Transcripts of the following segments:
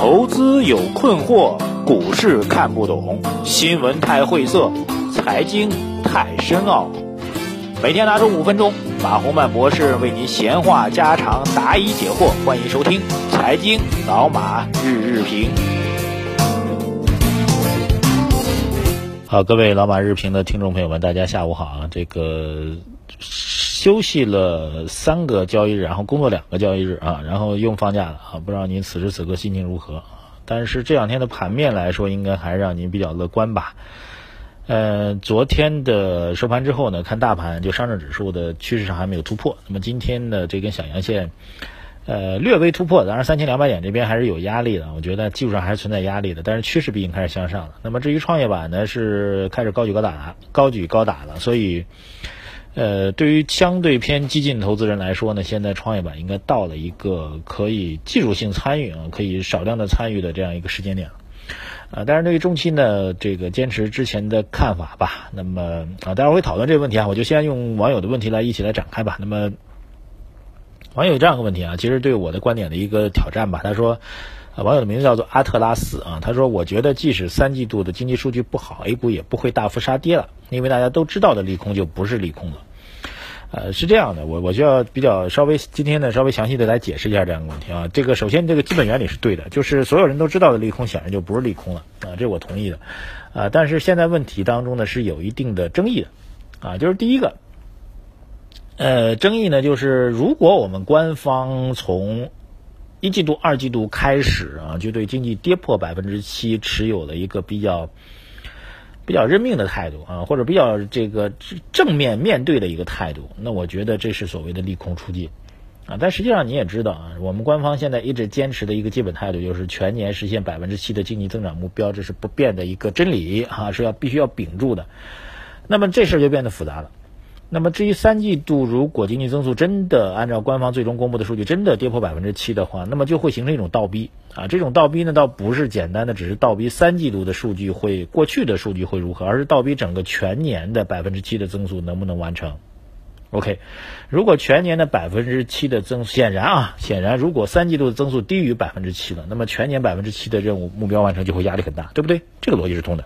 投资有困惑，股市看不懂，新闻太晦涩，财经太深奥。每天拿出五分钟，马洪曼博士为您闲话家常，答疑解惑。欢迎收听《财经老马日日评》。好，各位老马日评的听众朋友们，大家下午好啊！这个休息了三个交易日，然后工作两个交易日啊，然后又放假了啊！不知道您此时此刻心情如何？但是这两天的盘面来说，应该还是让您比较乐观吧？呃，昨天的收盘之后呢，看大盘就上证指数的趋势上还没有突破，那么今天的这根小阳线。呃，略微突破，当然三千两百点这边还是有压力的，我觉得技术上还是存在压力的，但是趋势毕竟开始向上了。那么至于创业板呢，是开始高举高打，高举高打了，所以，呃，对于相对偏激进投资人来说呢，现在创业板应该到了一个可以技术性参与啊，可以少量的参与的这样一个时间点了。啊，但是对于中期呢，这个坚持之前的看法吧。那么啊，待会儿会讨论这个问题啊，我就先用网友的问题来一起来展开吧。那么。网友这样一个问题啊，其实对我的观点的一个挑战吧。他说，网友的名字叫做阿特拉斯啊。他说，我觉得即使三季度的经济数据不好，A 股也不会大幅杀跌了，因为大家都知道的利空就不是利空了。呃，是这样的，我我就要比较稍微今天呢稍微详细的来解释一下这样一个问题啊。这个首先这个基本原理是对的，就是所有人都知道的利空显然就不是利空了啊，这我同意的啊。但是现在问题当中呢是有一定的争议的啊，就是第一个。呃，争议呢，就是如果我们官方从一季度、二季度开始啊，就对经济跌破百分之七持有了一个比较比较认命的态度啊，或者比较这个正面面对的一个态度，那我觉得这是所谓的利空出尽啊。但实际上你也知道啊，我们官方现在一直坚持的一个基本态度就是全年实现百分之七的经济增长目标，这是不变的一个真理啊，是要必须要秉住的。那么这事儿就变得复杂了。那么至于三季度，如果经济增速真的按照官方最终公布的数据真的跌破百分之七的话，那么就会形成一种倒逼啊。这种倒逼呢，倒不是简单的只是倒逼三季度的数据会过去的数据会如何，而是倒逼整个全年的百分之七的增速能不能完成。OK，如果全年的百分之七的增，显然啊，显然如果三季度的增速低于百分之七了，那么全年百分之七的任务目标完成就会压力很大，对不对？这个逻辑是通的。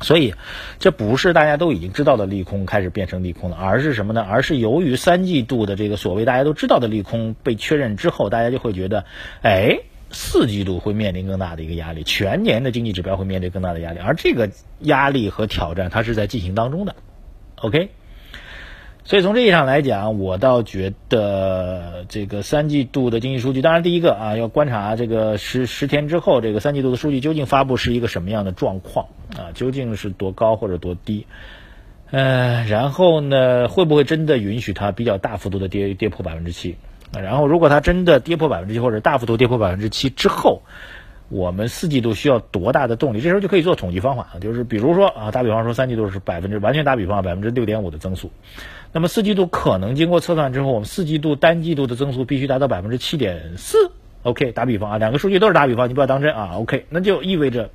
所以，这不是大家都已经知道的利空开始变成利空了，而是什么呢？而是由于三季度的这个所谓大家都知道的利空被确认之后，大家就会觉得，哎，四季度会面临更大的一个压力，全年的经济指标会面对更大的压力，而这个压力和挑战它是在进行当中的。OK。所以从这意义上来讲，我倒觉得这个三季度的经济数据，当然第一个啊，要观察这个十十天之后，这个三季度的数据究竟发布是一个什么样的状况啊？究竟是多高或者多低？呃，然后呢，会不会真的允许它比较大幅度的跌跌破百分之七？然后如果它真的跌破百分之七或者大幅度跌破百分之七之后，我们四季度需要多大的动力？这时候就可以做统计方法就是比如说啊，打比方说三季度是百分之完全打比方百分之六点五的增速。那么四季度可能经过测算之后，我们四季度单季度的增速必须达到百分之七点四。OK，打比方啊，两个数据都是打比方，你不要当真啊。OK，那就意味着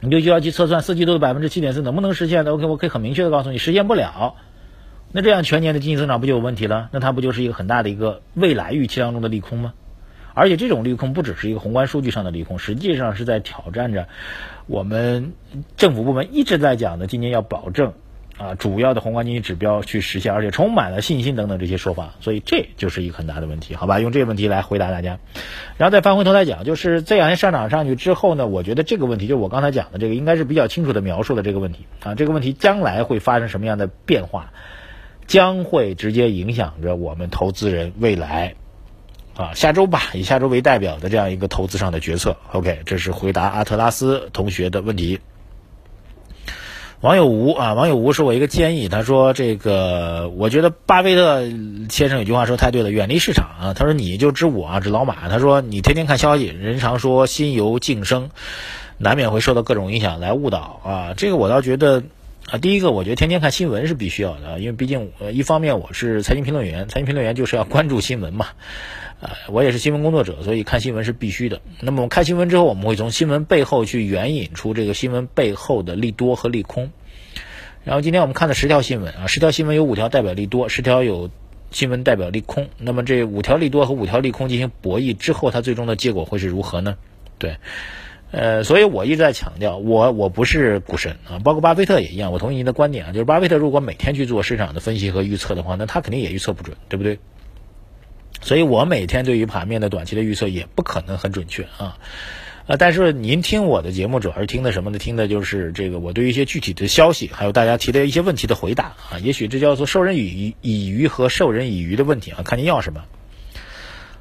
你就需要去测算四季度的百分之七点四能不能实现的。OK，我可以很明确的告诉你，实现不了。那这样全年的经济增长不就有问题了？那它不就是一个很大的一个未来预期当中的利空吗？而且这种利空不只是一个宏观数据上的利空，实际上是在挑战着我们政府部门一直在讲的今年要保证。啊，主要的宏观经济指标去实现，而且充满了信心等等这些说法，所以这就是一个很大的问题，好吧？用这个问题来回答大家，然后再翻回头来讲，就是这两天上涨上去之后呢，我觉得这个问题就我刚才讲的这个，应该是比较清楚的描述了这个问题啊，这个问题将来会发生什么样的变化，将会直接影响着我们投资人未来啊，下周吧，以下周为代表的这样一个投资上的决策。OK，这是回答阿特拉斯同学的问题。网友吴啊，网友吴是我一个建议，他说这个，我觉得巴菲特先生有句话说太对了，远离市场啊。他说你就知我啊，知老马。他说你天天看消息，人常说心由境生，难免会受到各种影响来误导啊。这个我倒觉得啊，第一个我觉得天天看新闻是必须要的，因为毕竟呃一方面我是财经评论员，财经评论员就是要关注新闻嘛。呃，我也是新闻工作者，所以看新闻是必须的。那么我们看新闻之后，我们会从新闻背后去援引出这个新闻背后的利多和利空。然后今天我们看的十条新闻啊，十条新闻有五条代表利多，十条有新闻代表利空。那么这五条利多和五条利空进行博弈之后，它最终的结果会是如何呢？对，呃，所以我一直在强调，我我不是股神啊，包括巴菲特也一样。我同意您的观点啊，就是巴菲特如果每天去做市场的分析和预测的话，那他肯定也预测不准，对不对？所以我每天对于盘面的短期的预测也不可能很准确啊。呃，但是您听我的节目主要是听的什么呢？听的就是这个我对一些具体的消息，还有大家提的一些问题的回答啊。也许这叫做授人以以鱼和授人以渔的问题啊，看您要什么。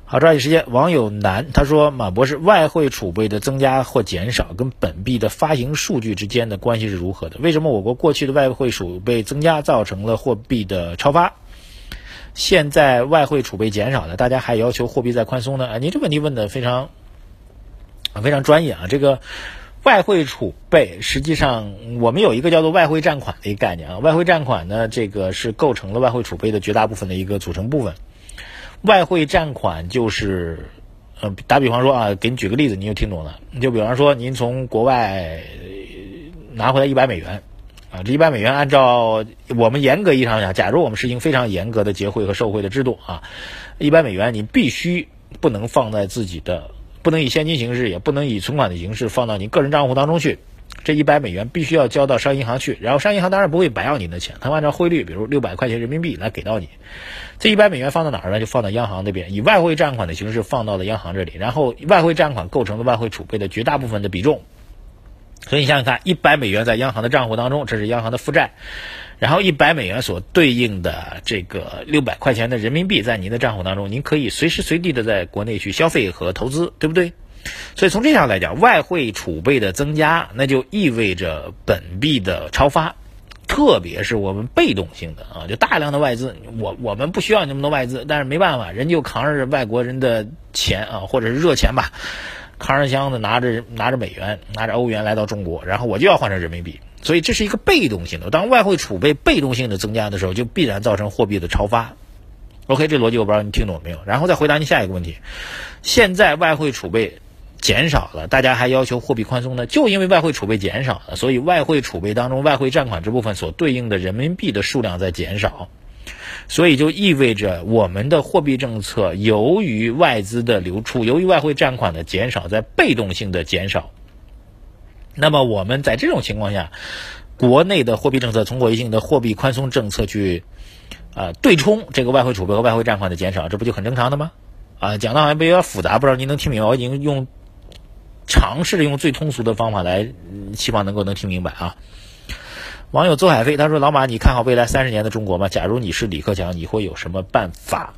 好，抓紧时间。网友南他说：“马博士，外汇储备的增加或减少跟本币的发行数据之间的关系是如何的？为什么我国过去的外汇储备增加造成了货币的超发，现在外汇储备减少了，大家还要求货币再宽松呢？”啊，您这问题问的非常。非常专业啊！这个外汇储备，实际上我们有一个叫做外汇占款的一个概念啊。外汇占款呢，这个是构成了外汇储备的绝大部分的一个组成部分。外汇占款就是，呃，打比方说啊，给你举个例子，你就听懂了。你就比方说，您从国外拿回来一百美元啊，这一百美元按照我们严格意义上讲，假如我们实行非常严格的结汇和受汇的制度啊，一百美元你必须不能放在自己的。不能以现金形式，也不能以存款的形式放到您个人账户当中去。这一百美元必须要交到商业银行去，然后商业银行当然不会白要您的钱，他们按照汇率，比如六百块钱人民币来给到你。这一百美元放到哪儿呢？就放到央行那边，以外汇占款的形式放到了央行这里，然后外汇占款构成了外汇储备的绝大部分的比重。所以你想想看，一百美元在央行的账户当中，这是央行的负债。然后一百美元所对应的这个六百块钱的人民币在您的账户当中，您可以随时随地的在国内去消费和投资，对不对？所以从这样来讲，外汇储备的增加，那就意味着本币的超发，特别是我们被动性的啊，就大量的外资，我我们不需要那么多外资，但是没办法，人就扛着外国人的钱啊，或者是热钱吧，扛着箱子拿着拿着美元，拿着欧元来到中国，然后我就要换成人民币。所以这是一个被动性的，当外汇储备被动性的增加的时候，就必然造成货币的超发。OK，这逻辑我不知道你听懂没有？然后再回答你下一个问题：现在外汇储备减少了，大家还要求货币宽松呢？就因为外汇储备减少了，所以外汇储备当中外汇占款这部分所对应的人民币的数量在减少，所以就意味着我们的货币政策由于外资的流出，由于外汇占款的减少，在被动性的减少。那么我们在这种情况下，国内的货币政策通过一定的货币宽松政策去，呃，对冲这个外汇储备和外汇占款的减少，这不就很正常的吗？啊，讲的好像比较复杂，不知道您能听明白？我已经用尝试着用最通俗的方法来，希望能够能听明白啊。网友邹海飞他说：“老马，你看好未来三十年的中国吗？假如你是李克强，你会有什么办法？”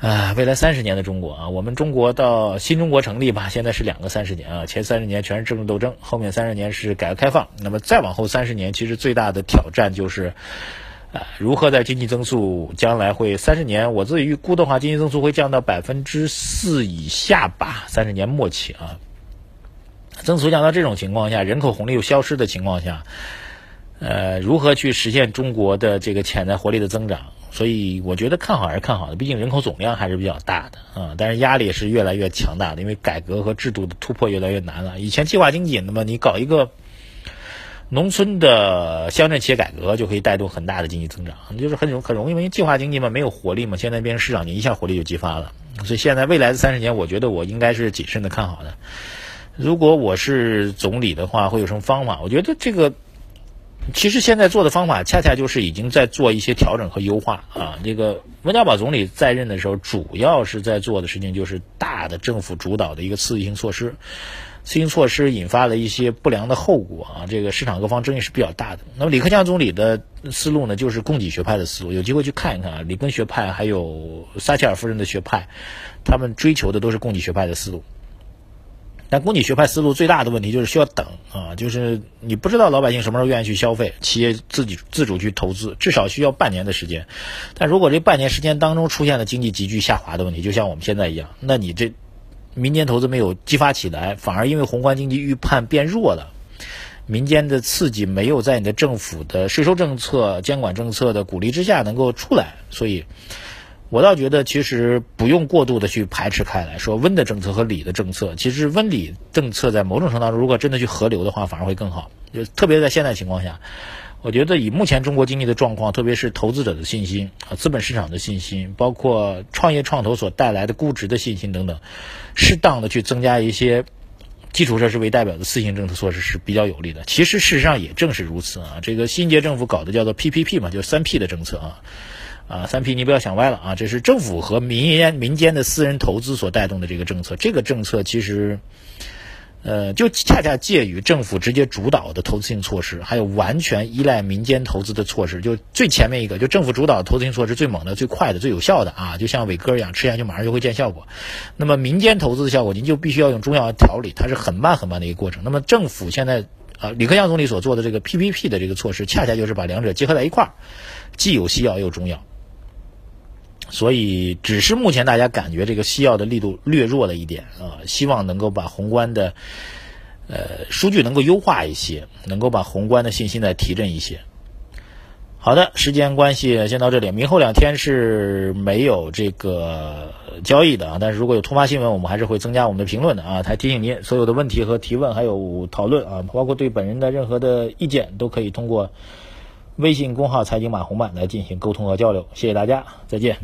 啊，未来三十年的中国啊，我们中国到新中国成立吧，现在是两个三十年啊，前三十年全是政治斗争，后面三十年是改革开放。那么再往后三十年，其实最大的挑战就是，呃，如何在经济增速将来会三十年，我自己预估的话，经济增速会降到百分之四以下吧，三十年末期啊，增速降到这种情况下，人口红利又消失的情况下，呃，如何去实现中国的这个潜在活力的增长？所以我觉得看好还是看好的，毕竟人口总量还是比较大的啊，但是压力也是越来越强大的，因为改革和制度的突破越来越难了。以前计划经济，那么你搞一个农村的乡镇企业改革，就可以带动很大的经济增长，就是很容很容易，因为计划经济嘛，没有活力嘛，现在变成市场，你一下活力就激发了。所以现在未来的三十年，我觉得我应该是谨慎的看好的。如果我是总理的话，会有什么方法？我觉得这个。其实现在做的方法，恰恰就是已经在做一些调整和优化啊。这个温家宝总理在任的时候，主要是在做的事情就是大的政府主导的一个刺激性措施，刺激性措施引发了一些不良的后果啊。这个市场各方争议是比较大的。那么李克强总理的思路呢，就是供给学派的思路。有机会去看一看啊，里根学派还有撒切尔夫人的学派，他们追求的都是供给学派的思路。但供给学派思路最大的问题就是需要等啊，就是你不知道老百姓什么时候愿意去消费，企业自己自主去投资，至少需要半年的时间。但如果这半年时间当中出现了经济急剧下滑的问题，就像我们现在一样，那你这民间投资没有激发起来，反而因为宏观经济预判变弱了，民间的刺激没有在你的政府的税收政策、监管政策的鼓励之下能够出来，所以。我倒觉得，其实不用过度的去排斥开来说温的政策和理的政策。其实温理政策在某种程度上，如果真的去合流的话，反而会更好。就特别在现在情况下，我觉得以目前中国经济的状况，特别是投资者的信心啊、资本市场的信心，包括创业创投所带来的估值的信心等等，适当的去增加一些基础设施为代表的四性政策措施是比较有利的。其实事实上也正是如此啊，这个新一届政府搞的叫做 PPP 嘛，就是三 P 的政策啊。啊，三 P 你不要想歪了啊，这是政府和民间民间的私人投资所带动的这个政策。这个政策其实。呃，就恰恰介于政府直接主导的投资性措施，还有完全依赖民间投资的措施，就最前面一个，就政府主导的投资性措施最猛的、最快的、最有效的啊，就像伟哥一样，吃下去马上就会见效果。那么民间投资的效果，您就必须要用中药调理，它是很慢很慢的一个过程。那么政府现在啊，李克强总理所做的这个 PPP 的这个措施，恰恰就是把两者结合在一块儿，既有西药又有中药。所以，只是目前大家感觉这个西药的力度略弱了一点啊，希望能够把宏观的呃数据能够优化一些，能够把宏观的信心再提振一些。好的，时间关系先到这里，明后两天是没有这个交易的啊，但是如果有突发新闻，我们还是会增加我们的评论的啊。还提醒您，所有的问题和提问还有讨论啊，包括对本人的任何的意见，都可以通过。微信公号“财经马红漫”来进行沟通和交流，谢谢大家，再见。